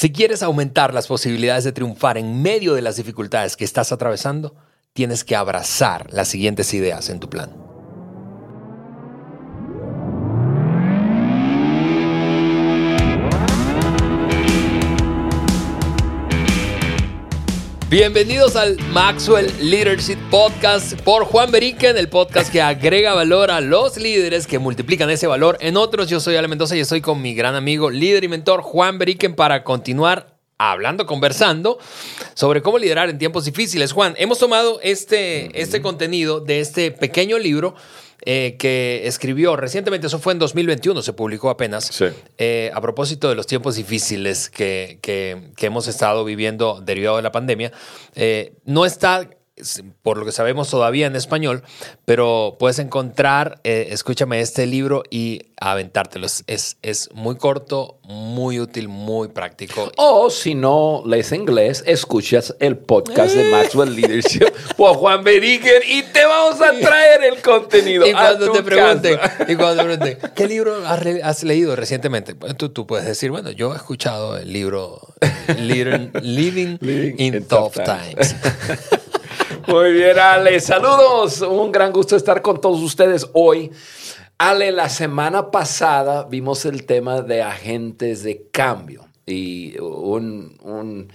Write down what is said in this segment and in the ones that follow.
Si quieres aumentar las posibilidades de triunfar en medio de las dificultades que estás atravesando, tienes que abrazar las siguientes ideas en tu plan. Bienvenidos al Maxwell Leadership Podcast por Juan Beriken, el podcast que agrega valor a los líderes que multiplican ese valor en otros. Yo soy Ale Mendoza y estoy con mi gran amigo, líder y mentor Juan Beriken para continuar hablando, conversando sobre cómo liderar en tiempos difíciles. Juan, hemos tomado este, este contenido de este pequeño libro eh, que escribió recientemente, eso fue en 2021, se publicó apenas, eh, a propósito de los tiempos difíciles que, que, hemos estado viviendo derivado de la pandemia. Eh, no está por lo que sabemos todavía en español, pero puedes encontrar, eh, escúchame este libro y aventártelo. Es, es muy corto, muy útil, muy práctico. O si no lees inglés, escuchas el podcast de Maxwell Leadership por Juan Beriker y te vamos a traer el contenido. Y cuando te pregunten, y cuando te pregunten, ¿qué libro has, leído recientemente? Tú, tú, puedes decir, bueno, yo he escuchado el libro Living, in, Tough, times. Muy bien, Ale. Saludos. Un gran gusto estar con todos ustedes hoy. Ale, la semana pasada vimos el tema de agentes de cambio y un,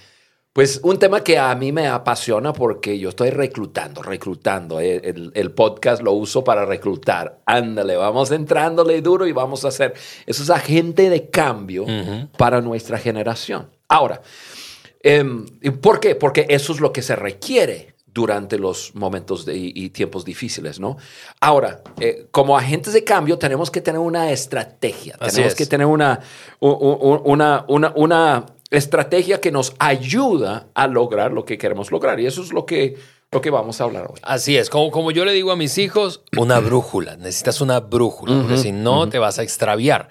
pues un tema que a mí me apasiona porque yo estoy reclutando, reclutando. Eh, el, podcast lo uso para reclutar. Ándale, vamos entrándole duro y vamos a hacer. Eso es agente de cambio para nuestra generación. Ahora, em, ¿por qué? Porque eso es lo que se requiere durante los momentos y tiempos difíciles, ¿no? Ahora, eh, como agentes de cambio tenemos que tener una estrategia, tenemos que tener una, una, una, una estrategia que nos ayuda a lograr lo que queremos lograr. Y eso es lo que lo que vamos a hablar hoy. Así es, como, como yo le digo a mis hijos, una brújula, necesitas una brújula, porque si no te vas a extraviar.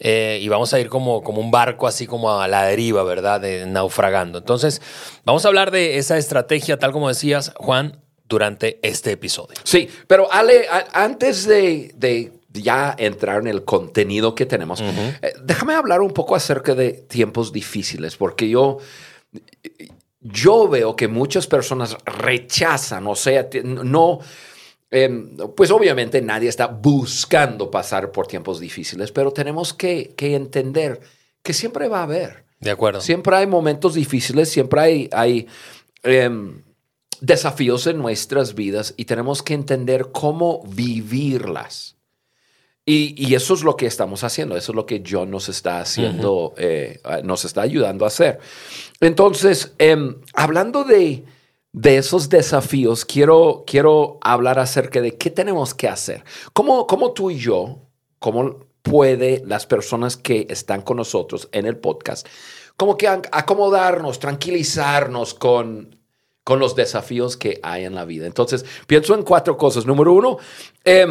Eh, y vamos a ir como, como un barco así como a la deriva, ¿verdad? De, naufragando. Entonces, vamos a hablar de esa estrategia, tal como decías, Juan, durante este episodio. Sí, pero Ale, antes de, de ya entrar en el contenido que tenemos, eh, déjame hablar un poco acerca de tiempos difíciles, porque yo yo veo que muchas personas rechazan, o sea, no, em, pues obviamente nadie está buscando pasar por tiempos difíciles, pero tenemos que, entender que siempre va a haber. De acuerdo. Siempre hay momentos difíciles, siempre hay, hay em, desafíos en nuestras vidas y tenemos que entender cómo vivirlas. Y, eso es lo que estamos haciendo, eso es lo que John nos está haciendo, eh, nos está ayudando a hacer. Entonces, em, hablando de, de, esos desafíos, quiero, quiero hablar acerca de qué tenemos que hacer. ¿Cómo, cómo tú y yo, cómo puede las personas que están con nosotros en el podcast, como que acomodarnos, tranquilizarnos con, con los desafíos que hay en la vida? Entonces, pienso en cuatro cosas. Número uno, eh,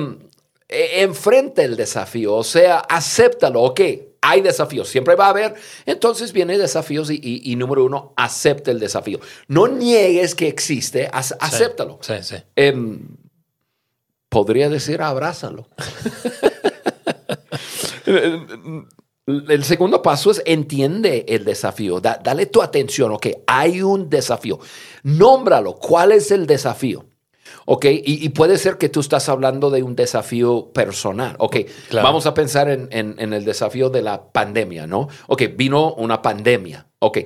enfrenta el desafío, o sea, acéptalo, ok, hay desafíos, siempre va a haber, entonces vienen desafíos y, número uno, acepta el desafío. No niegues que existe, acéptalo. Sí, sí. Em, podría decir, abrázalo. el segundo paso es entiende el desafío, dale tu atención, ok, hay un desafío, nómbralo, ¿cuál es el desafío? Ok, y, puede ser que tú estás hablando de un desafío personal. Ok, vamos a pensar en, el desafío de la pandemia, ¿no? Ok, vino una pandemia. Ok,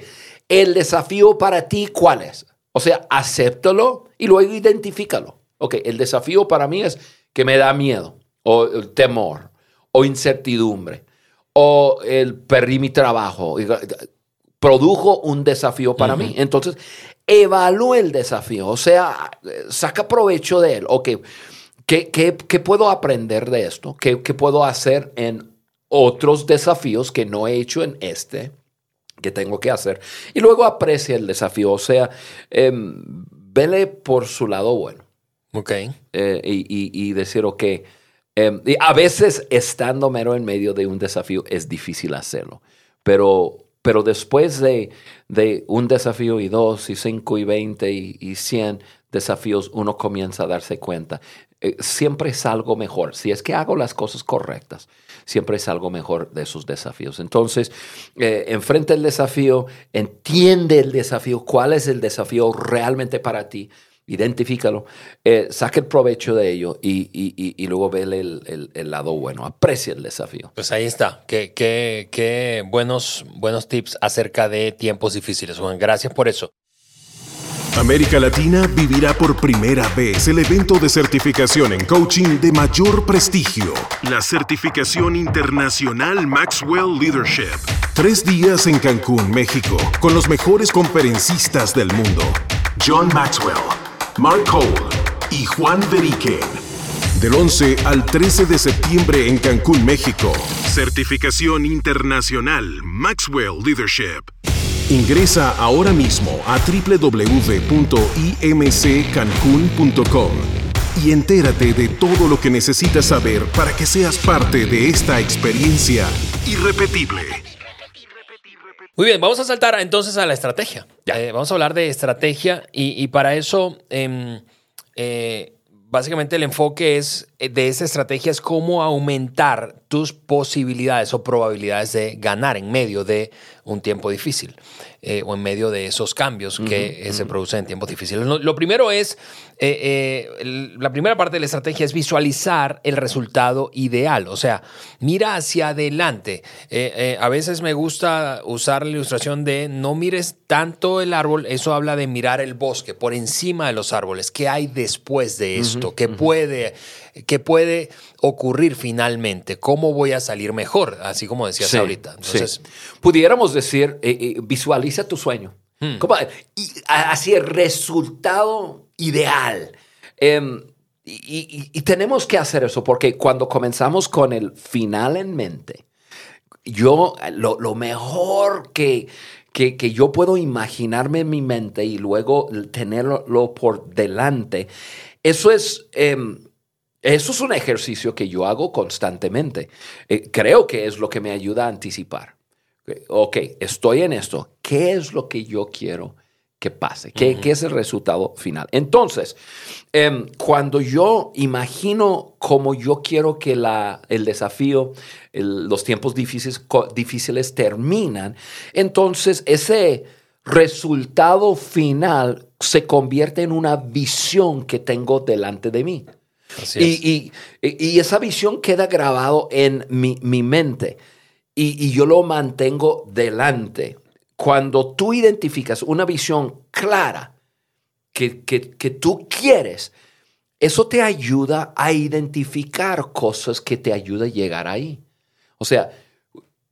el desafío para ti, ¿cuál es? O sea, acéptalo y luego identifícalo. Ok, el desafío para mí es que me da miedo, o temor, o incertidumbre, o el perdí mi trabajo. Produjo un desafío para mí. Entonces, evalúe el desafío, o sea, saca provecho de él. Ok, ¿qué, qué, puedo aprender de esto? ¿Qué, puedo hacer en otros desafíos que no he hecho en este? que tengo que hacer. Y luego aprecia el desafío, o sea, em, vele por su lado bueno. Ok. Eh, y, decir, ok, em, y a veces estando mero en medio de un desafío es difícil hacerlo, pero pero después de, un desafío y dos y cinco y veinte y, cien desafíos, uno comienza a darse cuenta. eh, siempre salgo mejor. Si es que hago las cosas correctas, siempre salgo mejor de esos desafíos. Entonces, eh, enfrenta el desafío, entiende el desafío, cuál es el desafío realmente para ti, identifícalo, eh, saque el provecho de ello y, luego ve el, lado bueno, aprecia el desafío. Pues ahí está, qué, qué, buenos, buenos tips acerca de tiempos difíciles, Juan. Gracias por eso. América Latina vivirá por primera vez el evento de certificación en coaching de mayor prestigio, la certificación internacional Maxwell Leadership. Tres días en Cancún, México, con los mejores conferencistas del mundo. John Maxwell, Mark Cole y Juan Veriken. Del 11 al 13 de septiembre en Cancún, México. Certificación internacional Maxwell Leadership. Ingresa ahora mismo a www.imccancun.com y entérate de todo lo que necesitas saber para que seas parte de esta experiencia irrepetible. Muy bien, vamos a saltar entonces a la estrategia. Eh, vamos a hablar de estrategia y, para eso, em, eh, básicamente el enfoque es eh, de esa estrategia es cómo aumentar tus posibilidades o probabilidades de ganar en medio de un tiempo difícil. Eh, o en medio de esos cambios que eh, se producen en tiempos difíciles. Lo, primero es, eh, la primera parte de la estrategia es visualizar el resultado ideal, o sea, mira hacia adelante. a veces me gusta usar la ilustración de no mires tanto el árbol, eso habla de mirar el bosque por encima de los árboles, qué hay después de esto, qué puede qué puede ocurrir finalmente, cómo voy a salir mejor, así como decías ahorita. Entonces, pudiéramos decir, eh, eh, visualiza tu sueño, hmm. así el resultado ideal. Em, y, tenemos que hacer eso porque cuando comenzamos con el final en mente, yo lo, mejor que, que, yo puedo imaginarme en mi mente y luego tenerlo por delante, eso es em, eso es un ejercicio que yo hago constantemente. Eh, creo que es lo que me ayuda a anticipar. Ok, estoy en esto. ¿Qué es lo que yo quiero que pase? ¿Qué, es el resultado final? Entonces, em, cuando yo imagino cómo yo quiero que la, el desafío, los tiempos difíciles, difíciles terminan, entonces ese resultado final se convierte en una visión que tengo delante de mí. Y, esa visión queda grabado en mi, mente y, yo lo mantengo delante. Cuando tú identificas una visión clara que, que tú quieres, eso te ayuda a identificar cosas que te ayudan a llegar ahí. O sea,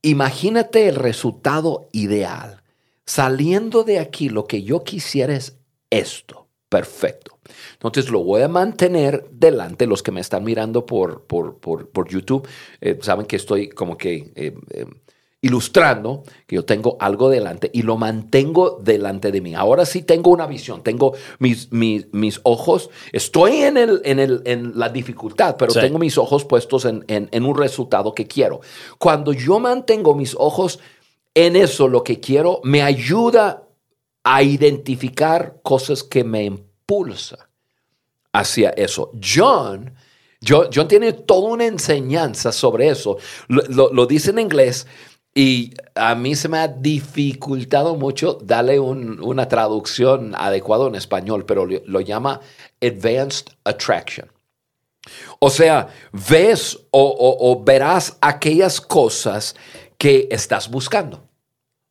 imagínate el resultado ideal. Saliendo de aquí, lo que yo quisiera es esto. Perfecto. Entonces lo voy a mantener delante. Los que me están mirando por, por, YouTube eh, saben que estoy como que eh, eh, ilustrando que yo tengo algo delante y lo mantengo delante de mí. Ahora sí tengo una visión, tengo mis, mis, ojos, estoy en, el, en, el, en la dificultad, pero tengo mis ojos puestos en, en un resultado que quiero. Cuando yo mantengo mis ojos en eso, lo que quiero, me ayuda a identificar cosas que me impulsan hacia eso. John, John, tiene toda una enseñanza sobre eso. Lo, dice en inglés y a mí se me ha dificultado mucho darle una traducción adecuada en español, pero lo, llama Advanced Attraction. O sea, ves o verás aquellas cosas que estás buscando.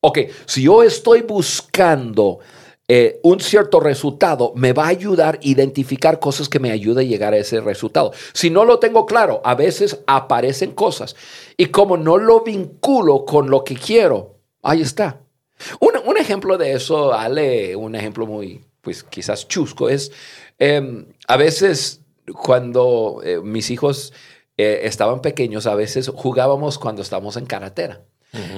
Ok, si yo estoy buscando eh, un cierto resultado, me va a ayudar a identificar cosas que me ayuden a llegar a ese resultado. Si no lo tengo claro, a veces aparecen cosas y como no lo vinculo con lo que quiero, ahí está. Un, ejemplo de eso, Ale, un ejemplo muy, pues quizás chusco, es em, a veces cuando eh, mis hijos eh, estaban pequeños, a veces jugábamos cuando estábamos en carretera.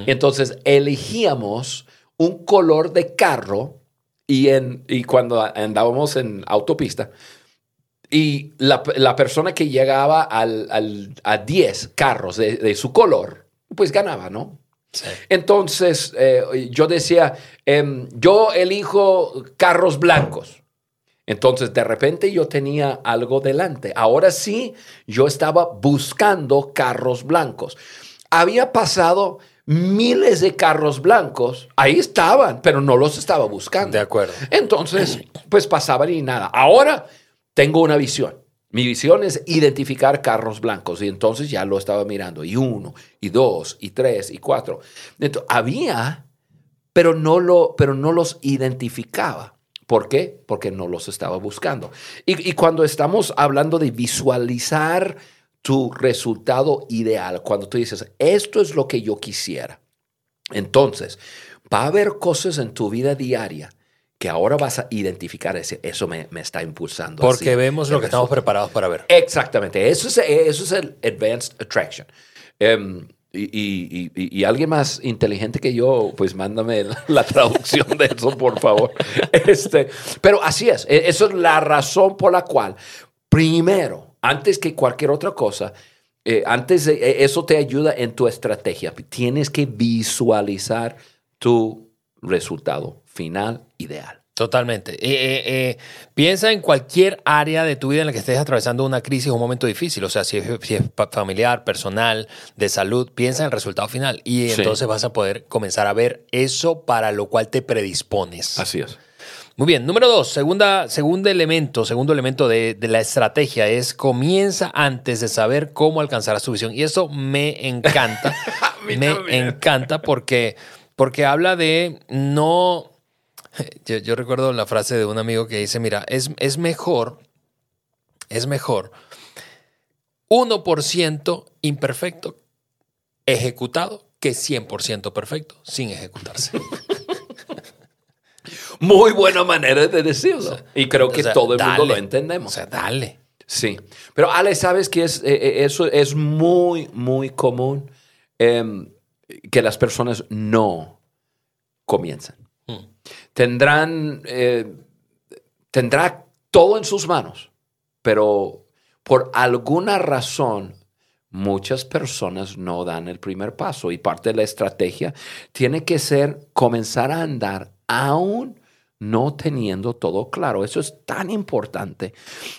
Entonces elegíamos un color de carro y, en, y cuando andábamos en autopista, y la, persona que llegaba al, a 10 carros de, su color, pues ganaba, ¿no? Entonces eh, yo decía, em, yo elijo carros blancos. Entonces, de repente yo tenía algo delante. Ahora sí, yo estaba buscando carros blancos. Había pasado miles de carros blancos, ahí estaban, pero no los estaba buscando. De acuerdo. Entonces, pues pasaban y nada. Ahora tengo una visión. Mi visión es identificar carros blancos y entonces ya lo estaba mirando. Y uno, y dos, y tres, y cuatro. Entonces, había, pero no, lo, pero no los identificaba. ¿Por qué? Porque no los estaba buscando. Y, y cuando estamos hablando de visualizar tu resultado ideal, cuando tú dices, esto es lo que yo quisiera, entonces va a haber cosas en tu vida diaria que ahora vas a identificar, ese, eso me, me está impulsando. Porque así, vemos lo que estamos preparados para ver. Exactamente, eso es, eso es el Advanced Attraction. Em, y, y- y- y alguien más inteligente que yo, pues mándame la, la traducción de eso, por favor. Este, pero así es, e- eso es la razón por la cual, primero, antes que cualquier otra cosa, eh, antes de, eh, eso te ayuda en tu estrategia. Tienes que visualizar tu resultado final ideal. Totalmente. Eh, piensa en cualquier área de tu vida en la que estés atravesando una crisis o un momento difícil. O sea, si es, si es pa- familiar, personal, de salud, piensa en el resultado final. Y Sí. entonces vas a poder comenzar a ver eso para lo cual te predispones. Así es. Muy bien. Número dos, segunda, segundo elemento, segundo elemento de, de la estrategia es comienza antes de saber cómo alcanzar su visión. Y eso me encanta. me encanta porque, porque habla de no. Yo, yo recuerdo la frase de un amigo que dice: Mira, es, es mejor, es mejor 1% imperfecto ejecutado que 100% perfecto sin ejecutarse. Muy buena manera de decirlo. y creo que O sea, todo el mundo lo entendemos. O sea, dale. Sí, pero Ale, ¿sabes que es, eh, eh, eso es muy, muy común em, que las personas no comienzan? Hmm. Tendrán, eh, tendrá todo en sus manos, pero por alguna razón muchas personas no dan el primer paso y parte de la estrategia tiene que ser comenzar a andar aún no teniendo todo claro. Eso es tan importante.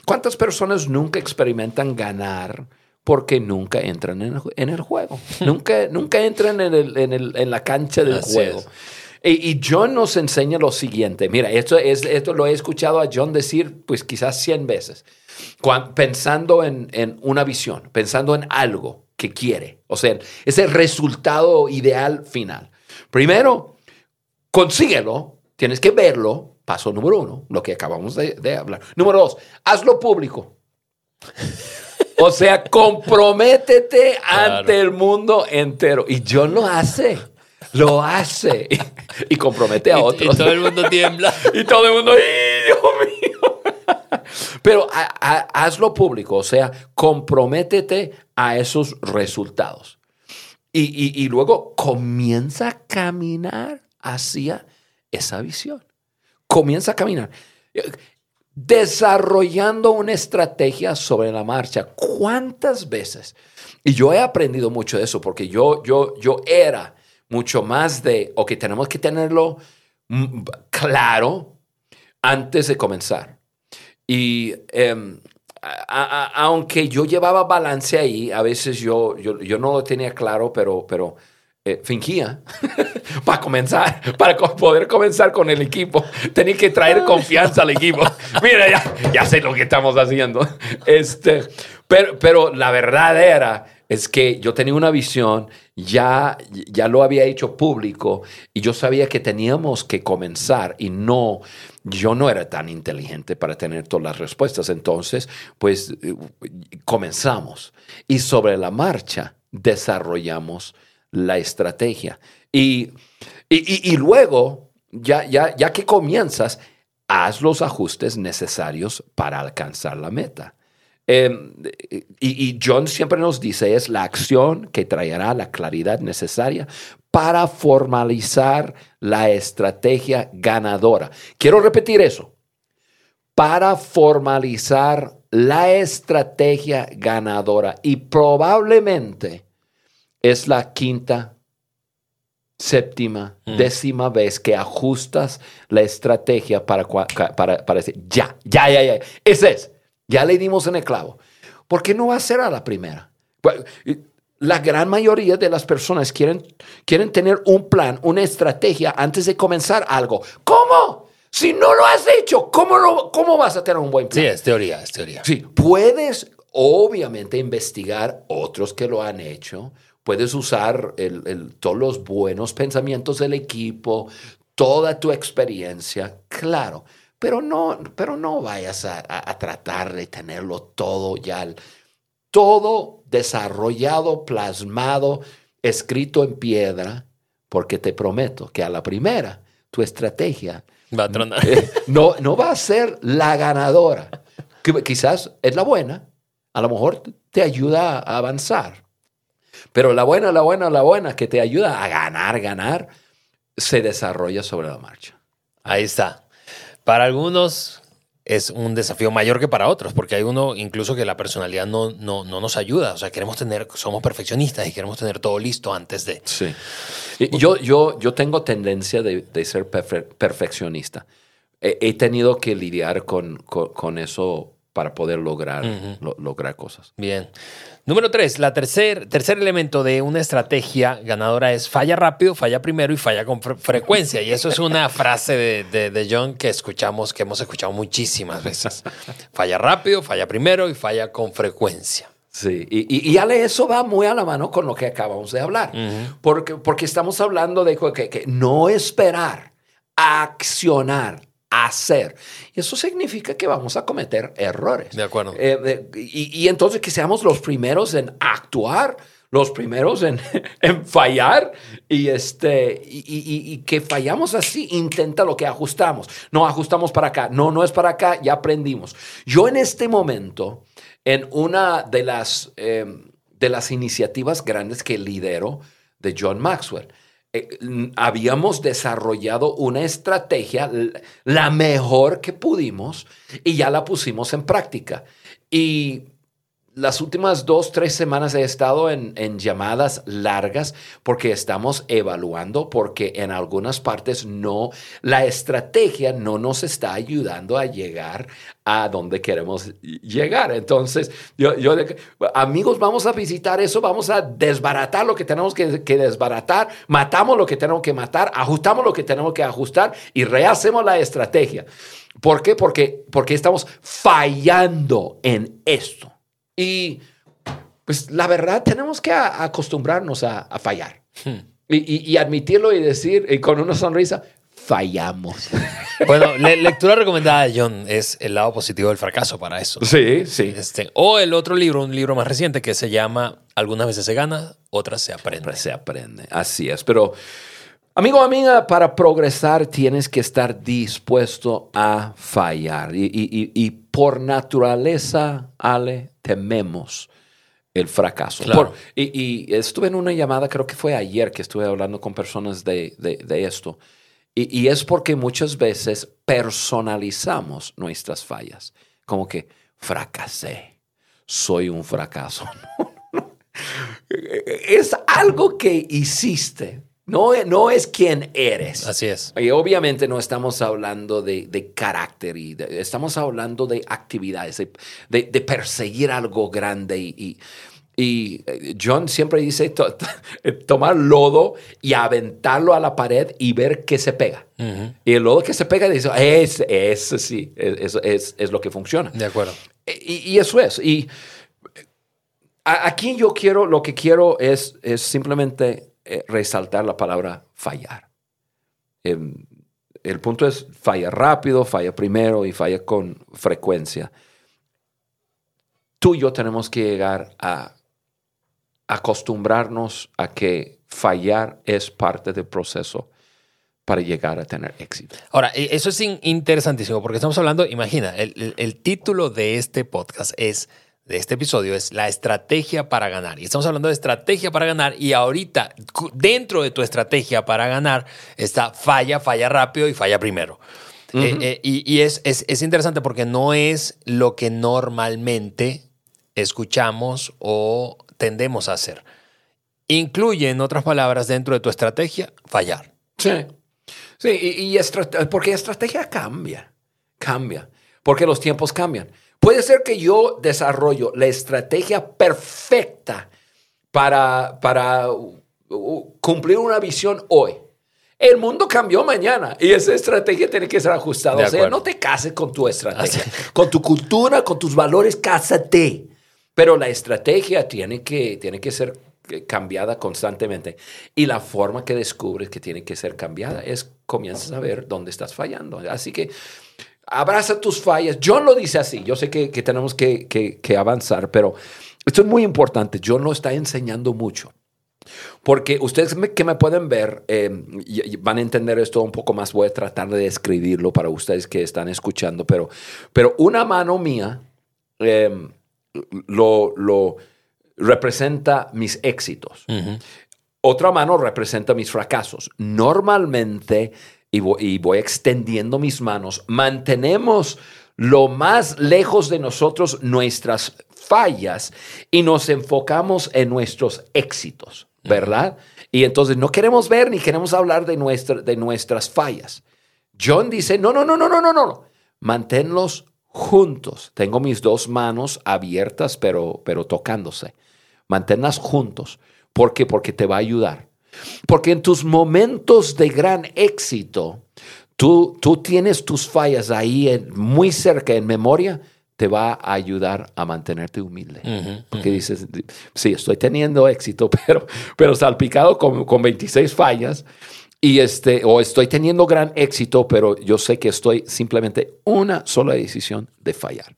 ¿Cuántas personas nunca experimentan ganar porque nunca entran en, el juego? nunca, nunca entran en, el- en el- en la cancha del Así juego. Y, y John nos enseña lo siguiente. Mira, esto, es, esto lo he escuchado a John decir pues quizás 100 veces. Pensando en, en una visión, pensando en algo que quiere. O sea, ese resultado ideal final. Primero, consíguelo, tienes que verlo, paso número uno, lo que acabamos de, de hablar. Número dos, hazlo público. O sea, comprométete Claro. ante el mundo entero. Y John lo hace, lo hace. Y, compromete a otros. Y, todo el mundo tiembla. Y todo el mundo, ¡ay, Dios mío! Pero ha- ha- hazlo público, o sea, comprométete a esos resultados. Y, y- y luego comienza a caminar hacia esa visión. Comienza a caminar. Desarrollando una estrategia sobre la marcha. ¿Cuántas veces? Y yo he aprendido mucho de eso porque yo, yo, yo era mucho más de, ok, tenemos que tenerlo mm, claro antes de comenzar. Y em, aunque yo llevaba balance ahí, a veces yo, yo, yo no lo tenía claro, pero, pero eh, fingía para comenzar, para poder comenzar con el equipo. Tenía que traer confianza al equipo. Mira, ya, ya sé lo que estamos haciendo. Este, pero, pero la verdad era, es que yo tenía una visión, ya, ya lo había hecho público y yo sabía que teníamos que comenzar y no, yo no era tan inteligente para tener todas las respuestas. Entonces, pues eh, comenzamos y sobre la marcha desarrollamos la estrategia. Y, y, y- luego, ya, ya, ya que comienzas, haz los ajustes necesarios para alcanzar la meta. Y, y John siempre nos dice, es la acción que traerá la claridad necesaria para formalizar la estrategia ganadora. Quiero repetir eso. Para formalizar la estrategia ganadora. Y probablemente es la quinta séptima, décima vez que ajustas la estrategia para, para, para decir, ya, ya, ya, ya, ese es, ya le dimos en el clavo. ¿Por qué no va a ser a la primera? Pues, La gran mayoría de las personas quieren, quieren tener un plan, una estrategia antes de comenzar algo. ¿Cómo? Si no lo has hecho, ¿cómo, lo- cómo vas a tener un buen plan? Sí, es teoría, es teoría. Sí, puedes obviamente investigar otros que lo han hecho. Puedes usar el- el- todos los buenos pensamientos del equipo, toda tu experiencia, claro. Pero no, pero no vayas a, a- a tratar de tenerlo todo ya, todo desarrollado, plasmado, escrito en piedra, porque te prometo que a la primera tu estrategia Va a tronar. eh, no, no va a ser la ganadora. Que Quizás es la buena, a lo mejor te ayuda a avanzar. Pero la buena, la buena, la buena que te ayuda a ganar, ganar, se desarrolla sobre la marcha. Ahí está. Para algunos es un desafío mayor que para otros, porque hay uno incluso que la personalidad no, no, no nos ayuda. O sea, queremos tener, somos perfeccionistas y queremos tener todo listo antes de. Sí. Y Yo, yo, yo tengo tendencia de, de ser perfe- perfeccionista. He, he tenido que lidiar con, con, con eso para poder lograr, lo- lograr cosas. Bien. Número tres, la tercer, tercer elemento de una estrategia ganadora es falla rápido, falla primero y falla con fre- frecuencia. Y eso es una frase de, de- de John que escuchamos, que hemos escuchado muchísimas veces. Falla rápido, falla primero y falla con frecuencia. Sí, y, y, y Ale, eso va muy a la mano con lo que acabamos de hablar, porque, porque estamos hablando de que, que no esperar, accionar, hacer. Y eso significa que vamos a cometer errores. De acuerdo. Eh, eh, y, y entonces que seamos los primeros en actuar, los primeros en, en fallar y, este, y, y- y que fallamos así, intenta lo que ajustamos. No ajustamos para acá, no, no es para acá, ya aprendimos. Yo en este momento, en una de las, eh, de las iniciativas grandes que lidero de John Maxwell, eh, habíamos desarrollado una estrategia, la mejor que pudimos, y ya la pusimos en práctica. Y las últimas dos, tres semanas he estado en, en llamadas largas porque estamos evaluando, porque en algunas partes no, la estrategia no nos está ayudando a llegar a donde queremos llegar. Entonces, yo, yo amigos, vamos a visitar eso, vamos a desbaratar lo que tenemos que, que desbaratar, matamos lo que tenemos que matar, ajustamos lo que tenemos que ajustar y rehacemos la estrategia. ¿Por qué? Porque, porque estamos fallando en esto. Y pues la verdad tenemos que a- acostumbrarnos a, a fallar. Y, y- y admitirlo y decir y con una sonrisa, fallamos. Bueno, le- lectura recomendada de John es El lado positivo del fracaso para eso. Sí, sí. Este, o el otro libro, un libro más reciente que se llama Algunas veces se gana, otras se aprende. Se aprende. Así es. Pero, amigo, amiga, para progresar tienes que estar dispuesto a fallar. Y- y- y por naturaleza, Ale, tememos el fracaso. Claro. Por- y, y estuve en una llamada, creo que fue ayer que estuve hablando con personas de, de- de esto. Y, y es porque muchas veces personalizamos nuestras fallas. Como que fracasé, soy un fracaso. es algo que hiciste, no, no es quien eres. Así es. Y obviamente no estamos hablando de, de carácter, y de- estamos hablando de actividades, de, perseguir algo grande. Y, y- y, eh, John siempre dice to- tomar lodo y aventarlo a la pared y ver qué se pega. Y el lodo que se pega dice, es, eso sí, es, es- es lo que funciona. De acuerdo. Y, y eso es. Y a- aquí yo quiero, lo que quiero es, es simplemente eh, resaltar la palabra fallar. Em, el punto es falla rápido, falla primero y falla con frecuencia. Tú y yo tenemos que llegar a acostumbrarnos a que fallar es parte del proceso para llegar a tener éxito. Ahora, e- eso es in- interesantísimo porque estamos hablando, imagina, el- el título de este podcast es, de este episodio es La estrategia para ganar. Y estamos hablando de estrategia para ganar y ahorita dentro de tu estrategia para ganar está falla, falla rápido y falla primero. Eh, eh, y y es, es- es interesante porque no es lo que normalmente escuchamos o tendemos a hacer. incluye, en otras palabras, dentro de tu estrategia, fallar. Sí. Sí, y, y porque estrategia cambia, cambia, porque los tiempos cambian. Puede ser que yo desarrollo la estrategia perfecta para, para uh, uh, cumplir una visión hoy. El mundo cambió mañana y esa estrategia tiene que ser ajustada. O sea, no te cases con tu estrategia, con tu cultura, con tus valores, cásate. Pero la estrategia tiene que, tiene que ser eh, cambiada constantemente. Y la forma que descubres que tiene que ser cambiada es comienzas a ver dónde estás fallando. Así que abraza tus fallas. John lo dice así. Yo sé que, que tenemos que, que- que avanzar, pero esto es muy importante. John lo está enseñando mucho. Porque ustedes me- que me pueden ver eh, y- y van a entender esto un poco más. Voy a tratar de describirlo para ustedes que están escuchando, pero, pero una mano mía eh, lo, lo representa mis éxitos. Otra mano representa mis fracasos. Normalmente, y voy, y voy extendiendo mis manos, mantenemos lo más lejos de nosotros nuestras fallas y nos enfocamos en nuestros éxitos, ¿verdad? Y entonces no queremos ver ni queremos hablar de, nuestra, de nuestras fallas. John dice, no, no, no, no, no, no, no. Manténlos juntos. Tengo mis dos manos abiertas, pero, pero tocándose. Manténlas juntos. ¿Por qué? Porque te va a ayudar. Porque en tus momentos de gran éxito, tú, tú tienes tus fallas ahí en- muy cerca en memoria, te va a ayudar a mantenerte humilde. Porque dices, sí, estoy teniendo éxito, pero, pero salpicado con, con 26 fallas. Y este, o estoy teniendo gran éxito, pero yo sé que estoy simplemente una sola decisión de fallar.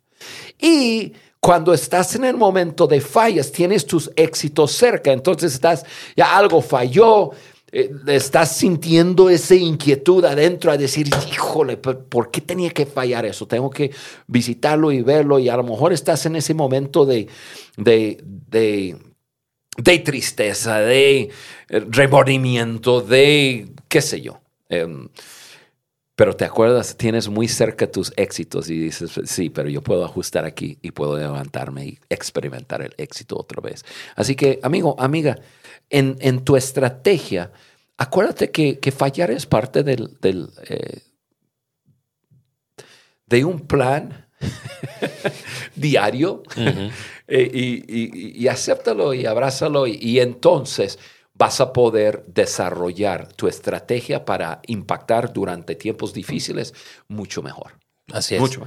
Y cuando estás en el momento de fallas, tienes tus éxitos cerca, entonces estás, ya algo falló, eh, estás sintiendo esa inquietud adentro a decir, híjole, ¿por qué tenía que fallar eso? Tengo que visitarlo y verlo y a lo mejor estás en ese momento de, de, de, de tristeza, de eh, remordimiento, de qué sé yo. Em, pero te acuerdas, tienes muy cerca tus éxitos y dices, sí, pero yo puedo ajustar aquí y puedo levantarme y experimentar el éxito otra vez. Así que, amigo, amiga, en, en tu estrategia, acuérdate que, que fallar es parte del, del, eh, de un plan diario eh, y, y- y acéptalo y abrázalo y, y entonces vas a poder desarrollar tu estrategia para impactar durante tiempos difíciles mucho mejor. Así es. Mucho.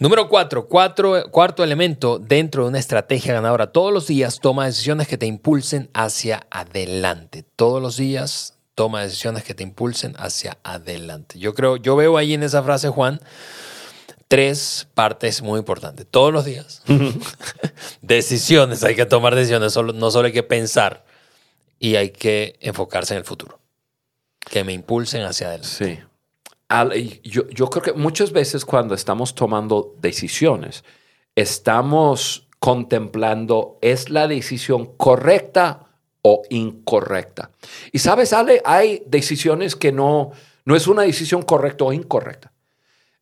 Número cuatro, cuatro, cuarto elemento dentro de una estrategia ganadora. Todos los días toma decisiones que te impulsen hacia adelante. Todos los días toma decisiones que te impulsen hacia adelante. Yo creo, yo veo ahí en esa frase, Juan, tres partes muy importantes. Todos los días. decisiones, hay que tomar decisiones, solo- no solo hay que pensar y hay que enfocarse en el futuro. Que me impulsen hacia adelante. Sí. Yo, yo creo que muchas veces cuando estamos tomando decisiones, estamos contemplando, ¿es la decisión correcta o incorrecta? Y sabes, Ale, hay decisiones que no, no es una decisión correcta o incorrecta.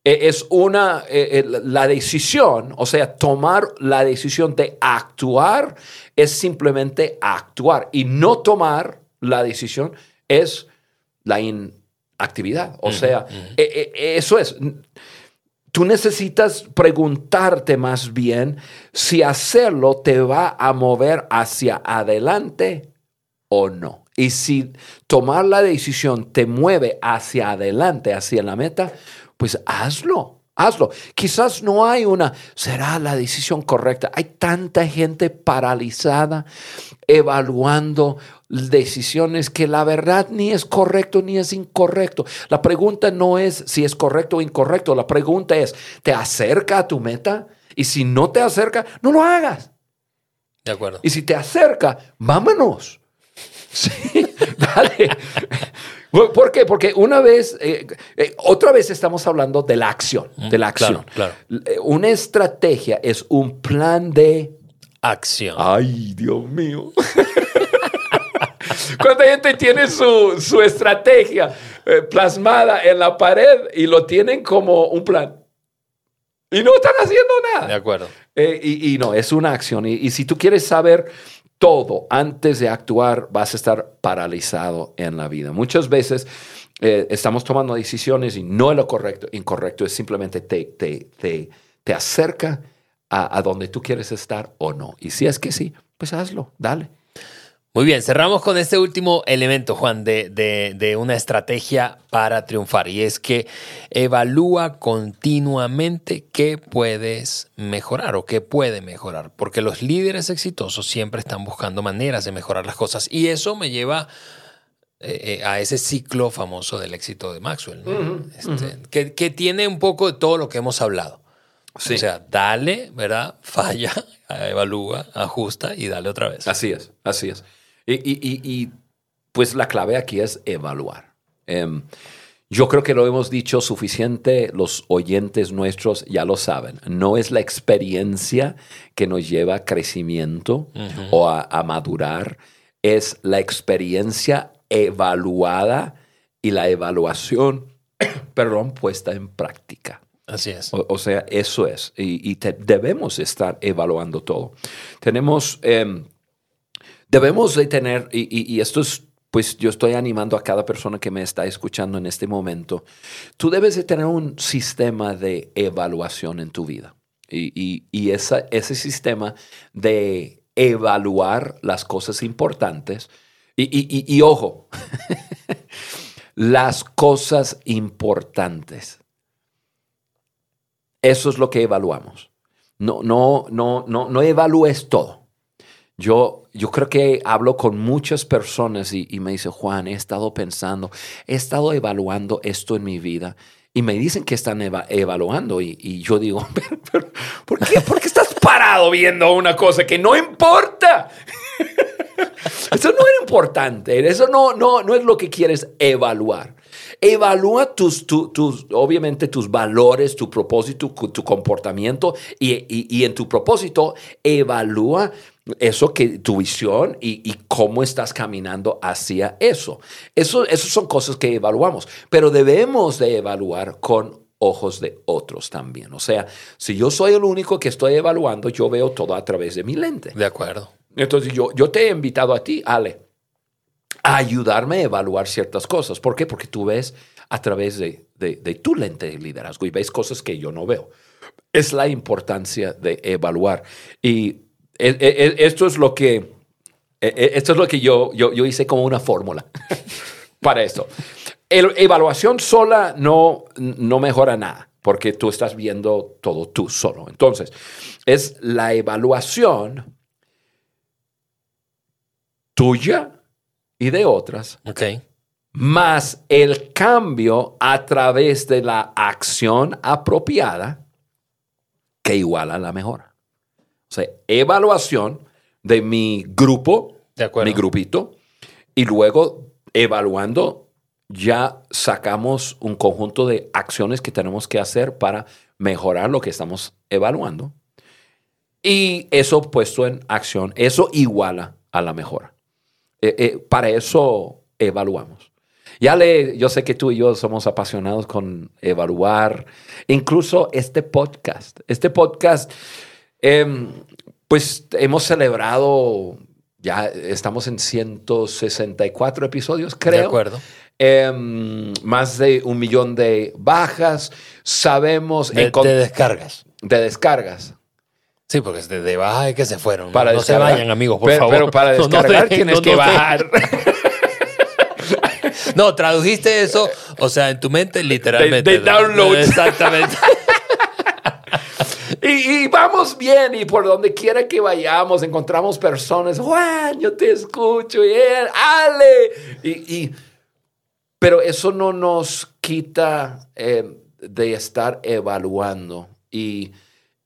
Eh, Es una, eh, eh, la decisión, o sea, tomar la decisión de actuar es simplemente actuar y no tomar la decisión es la inactividad. O sea, eh, eh, eso es. Tú necesitas preguntarte más bien si hacerlo te va a mover hacia adelante o no. Y si tomar la decisión te mueve hacia adelante, hacia la meta, pues hazlo, hazlo. Quizás no hay una, será la decisión correcta. Hay tanta gente paralizada evaluando decisiones que la verdad ni es correcto ni es incorrecto. La pregunta no es si es correcto o incorrecto, la pregunta es, ¿te acerca a tu meta? Y si no te acerca, no lo hagas. De acuerdo. Y si te acerca, vámonos. Sí, dale. ¿Por qué? Porque una vez, eh, eh, otra vez estamos hablando de la acción, de la acción. claro, Eh, Una estrategia es un plan de... Acción. Ay, Dios mío. ¿Cuánta gente tiene su, su estrategia eh, plasmada en la pared y lo tienen como un plan? Y no están haciendo nada. De acuerdo. Eh, y, y no, es una acción. Y, y si tú quieres saber todo antes de actuar, vas a estar paralizado en la vida. Muchas veces eh, estamos tomando decisiones y no es lo correcto, incorrecto, es simplemente te, te, te, te acerca a, a donde tú quieres estar o no. Y si es que sí, pues hazlo, dale. Muy bien, cerramos con este último elemento, Juan, de, de, de, una estrategia para triunfar y es que evalúa continuamente qué puedes mejorar o qué puede mejorar, porque los líderes exitosos siempre están buscando maneras de mejorar las cosas y eso me lleva eh, eh, a ese ciclo famoso del éxito de Maxwell, ¿no? uh -huh, este, uh -huh. que, que, tiene un poco de todo lo que hemos hablado. Sí. O sea, dale, ¿verdad? Falla, evalúa, ajusta y dale otra vez. Así es, así es. Y, y, y, y pues la clave aquí es evaluar. Um, yo creo que lo hemos dicho suficiente, los oyentes nuestros ya lo saben. No es la experiencia que nos lleva a crecimiento uh -huh. o a, a madurar, es la experiencia evaluada y la evaluación, perdón, puesta en práctica. Así es. O, o sea, eso es. Y, y te, debemos estar evaluando todo. Tenemos, eh, debemos de tener, y, esto es, pues yo estoy animando a cada persona que me está escuchando en este momento, tú debes de tener un sistema de evaluación en tu vida. Y, ese sistema de evaluar las cosas importantes, y, y ojo, las cosas importantes. Eso es lo que evaluamos. No, no, no, no, no evalúes todo. Yo, yo creo que hablo con muchas personas y, y me dice, Juan, he estado pensando, he estado evaluando esto en mi vida y me dicen que están eva evaluando y, yo digo, ¿por, qué? ¿por qué estás parado viendo una cosa que no importa? Eso no es importante, eso no, no, no es lo que quieres evaluar. Evalúa tus, tu, tus, obviamente tus valores, tu propósito, tu comportamiento y, y, y en tu propósito evalúa eso que tu visión y, y, cómo estás caminando hacia eso. eso. Eso son cosas que evaluamos, pero debemos de evaluar con ojos de otros también. O sea, si yo soy el único que estoy evaluando, yo veo todo a través de mi lente. De acuerdo. Entonces yo, yo te he invitado a ti, Ale, a ayudarme a evaluar ciertas cosas. ¿Por qué? Porque tú ves a través de, de, de, tu lente de liderazgo y ves cosas que yo no veo. Es la importancia de evaluar. Y esto es lo que, esto es lo que yo, yo, yo hice como una fórmula para esto. El, evaluación sola no, no mejora nada porque tú estás viendo todo tú solo. Entonces, es la evaluación tuya y de otras. Okay. Más el cambio a través de la acción apropiada que iguala la mejora. O sea, evaluación de mi grupo, de mi grupito, y luego evaluando, ya sacamos un conjunto de acciones que tenemos que hacer para mejorar lo que estamos evaluando. Y eso puesto en acción, eso iguala a la mejora. Eh, eh, para eso evaluamos. Ya le, yo sé que tú y yo somos apasionados con evaluar, incluso este podcast. Este podcast, eh, pues hemos celebrado, ya estamos en 164 episodios, creo. De acuerdo. Eh, más de un millón de bajas. Sabemos. De, de descargas. De descargas. Sí, porque de, de baja es que se fueron. Para no, descargar, se vayan, amigos, por pero, favor. Pero para descargar no, no tienes que bajar. no, tradujiste eso, o sea, en tu mente literalmente. De, de download. Exactamente. Y, vamos bien y por donde quiera que vayamos encontramos personas, Juan, yo te escucho, y él, Ale. Y, y, pero eso no nos quita eh, de estar evaluando y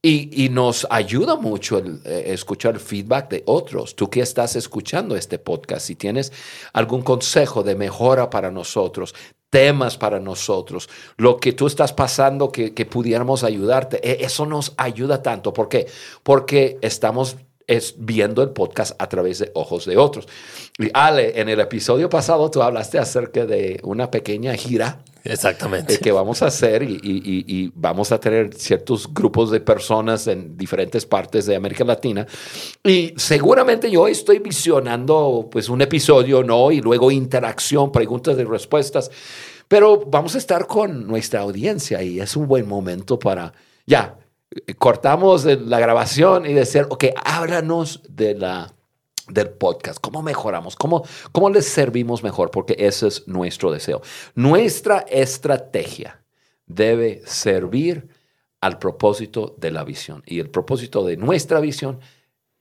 y, nos ayuda mucho el, eh, escuchar feedback de otros. Tú que estás escuchando este podcast, si tienes algún consejo de mejora para nosotros, temas para nosotros, lo que tú estás pasando que, que pudiéramos ayudarte, e, eso nos ayuda tanto. ¿Por qué? Porque estamos es viendo el podcast a través de ojos de otros. Y Ale, en el episodio pasado tú hablaste acerca de una pequeña gira Exactamente. eh, que vamos a hacer y, y- y- vamos a tener ciertos grupos de personas en diferentes partes de América Latina. Y seguramente yo estoy visionando pues un episodio, ¿no? Y luego interacción, preguntas y respuestas. Pero vamos a estar con nuestra audiencia y es un buen momento para, ya, eh, cortamos la grabación y decir, ok, háblanos de la del podcast, cómo mejoramos, cómo, cómo les servimos mejor, porque ese es nuestro deseo. Nuestra estrategia debe servir al propósito de la visión. Y el propósito de nuestra visión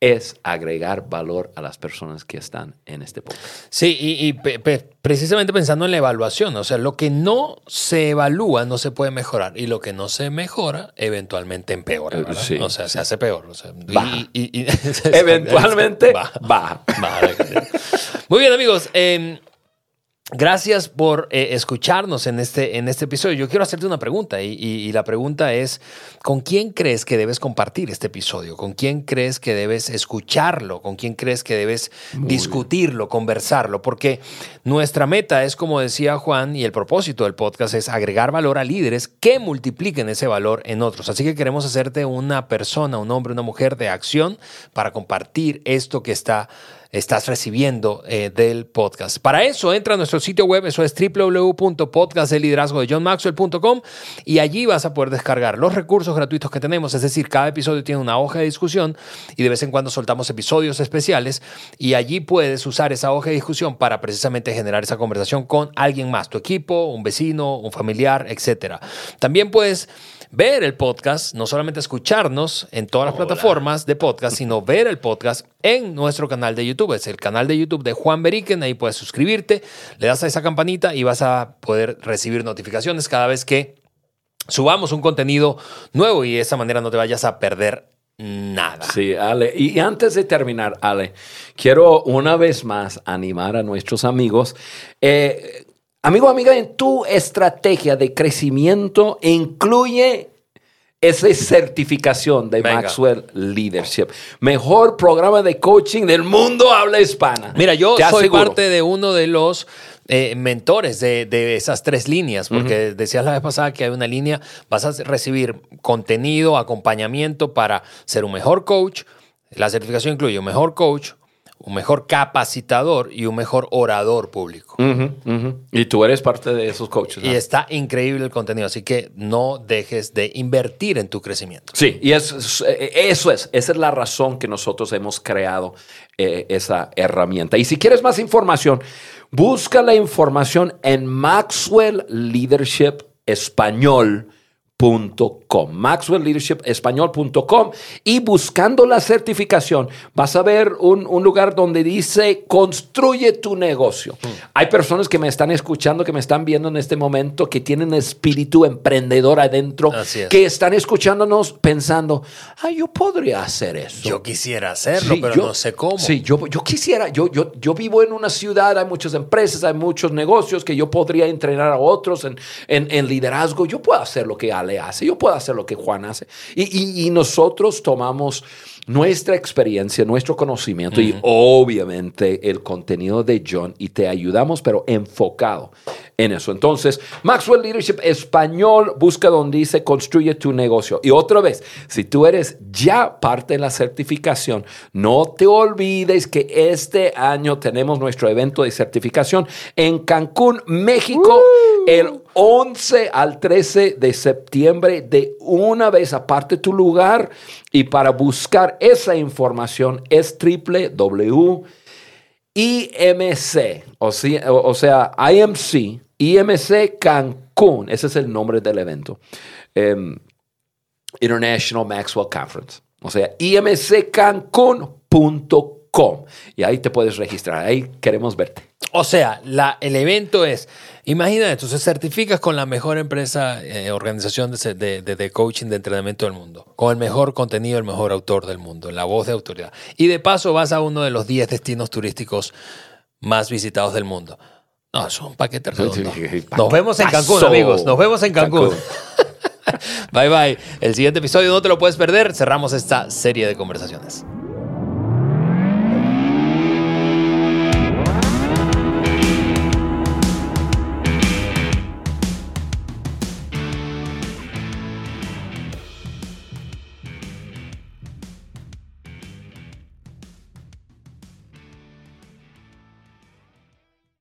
es agregar valor a las personas que están en este podcast. Sí, y, y pe- pe- precisamente pensando en la evaluación, o sea, lo que no se evalúa no se puede mejorar y lo que no se mejora eventualmente empeora, Eh, ¿verdad? sí, o sea, se hace peor. O sea, y- Baja. y- y- Eventualmente Baja. baja. Baja. Muy bien, amigos. eh, Gracias por eh, escucharnos en este, en este episodio. Yo quiero hacerte una pregunta y, y- y la pregunta es, ¿con quién crees que debes compartir este episodio? ¿Con quién crees que debes escucharlo? ¿Con quién crees que debes discutirlo, conversarlo? Porque nuestra meta es, como decía Juan, y el propósito del podcast es agregar valor a líderes que multipliquen ese valor en otros. Así que queremos hacerte una persona, un hombre, una mujer de acción para compartir esto que está estás recibiendo eh, del podcast. Para eso, entra a nuestro sitio web, eso es www.podcastdeliderazgodejohnmaxwell.com y allí vas a poder descargar los recursos gratuitos que tenemos, es decir, cada episodio tiene una hoja de discusión y de vez en cuando soltamos episodios especiales y allí puedes usar esa hoja de discusión para precisamente generar esa conversación con alguien más, tu equipo, un vecino, un familiar, etc. También puedes ver el podcast, no solamente escucharnos en todas las plataformas de podcast, sino ver el podcast en nuestro canal de YouTube. Es el canal de YouTube de Juan Beriken. Ahí puedes suscribirte, le das a esa campanita y vas a poder recibir notificaciones cada vez que subamos un contenido nuevo y de esa manera no te vayas a perder nada. Sí, Ale. Y antes de terminar, Ale, quiero una vez más animar a nuestros amigos. Eh, amigo, amiga, en tu estrategia de crecimiento incluye esa certificación de Venga. Maxwell Leadership. Mejor programa de coaching del mundo habla hispana. Mira, yo Te soy aseguro. parte de uno de los eh, mentores de, de esas tres líneas, porque decías la vez pasada que hay una línea, vas a recibir contenido, acompañamiento para ser un mejor coach. La certificación incluye un mejor coach, un mejor capacitador y un mejor orador público. Y tú eres parte de esos coaches. Y está increíble el contenido, así que no dejes de invertir en tu crecimiento. Sí, y eso es, eh, eso es, esa es la razón que nosotros hemos creado eh, esa herramienta. Y si quieres más información, busca la información en Maxwell Leadership Español. maxwellleadershipespañol.com y buscando la certificación vas a ver un, un lugar donde dice construye tu negocio. Mm. Hay personas que me están escuchando, que me están viendo en este momento, que tienen espíritu emprendedor adentro, es. que están escuchándonos pensando, ah, yo podría hacer eso. Yo quisiera hacerlo, Sí, pero yo- no sé cómo. Sí, yo, yo quisiera, yo, yo, yo vivo en una ciudad, hay muchas empresas, hay muchos negocios que yo podría entrenar a otros en, en- en liderazgo. Yo puedo hacer lo que Ale hace, yo puedo hacer lo que Juan hace. Y, y- y nosotros tomamos nuestra experiencia, nuestro conocimiento y obviamente el contenido de John y te ayudamos, pero enfocado en eso. Entonces, Maxwell Leadership Español, busca donde dice construye tu negocio. Y otra vez, si tú eres ya parte de la certificación, no te olvides que este año tenemos nuestro evento de certificación en Cancún, México, el 11 al 13 de septiembre, de una vez aparte tu lugar. Y para buscar esa información es www. IMC, o sea, o sea, IMC, IMC Cancún, ese es el nombre del evento. Em, International Maxwell Conference. O sea, Y ahí te puedes registrar. Ahí queremos verte. O sea, la, el evento es, imagínate, tú se certificas con la mejor empresa, eh, organización de, de- de- de coaching, de entrenamiento del mundo, con el mejor contenido, el mejor autor del mundo, la voz de autoridad. Y de paso vas a uno de los 10 destinos turísticos más visitados del mundo. No, es un paquete redondo. Nos vemos en Cancún, amigos. Nos vemos en Cancún. Cancún. bye bye. El siguiente episodio no te lo puedes perder. Cerramos esta serie de conversaciones.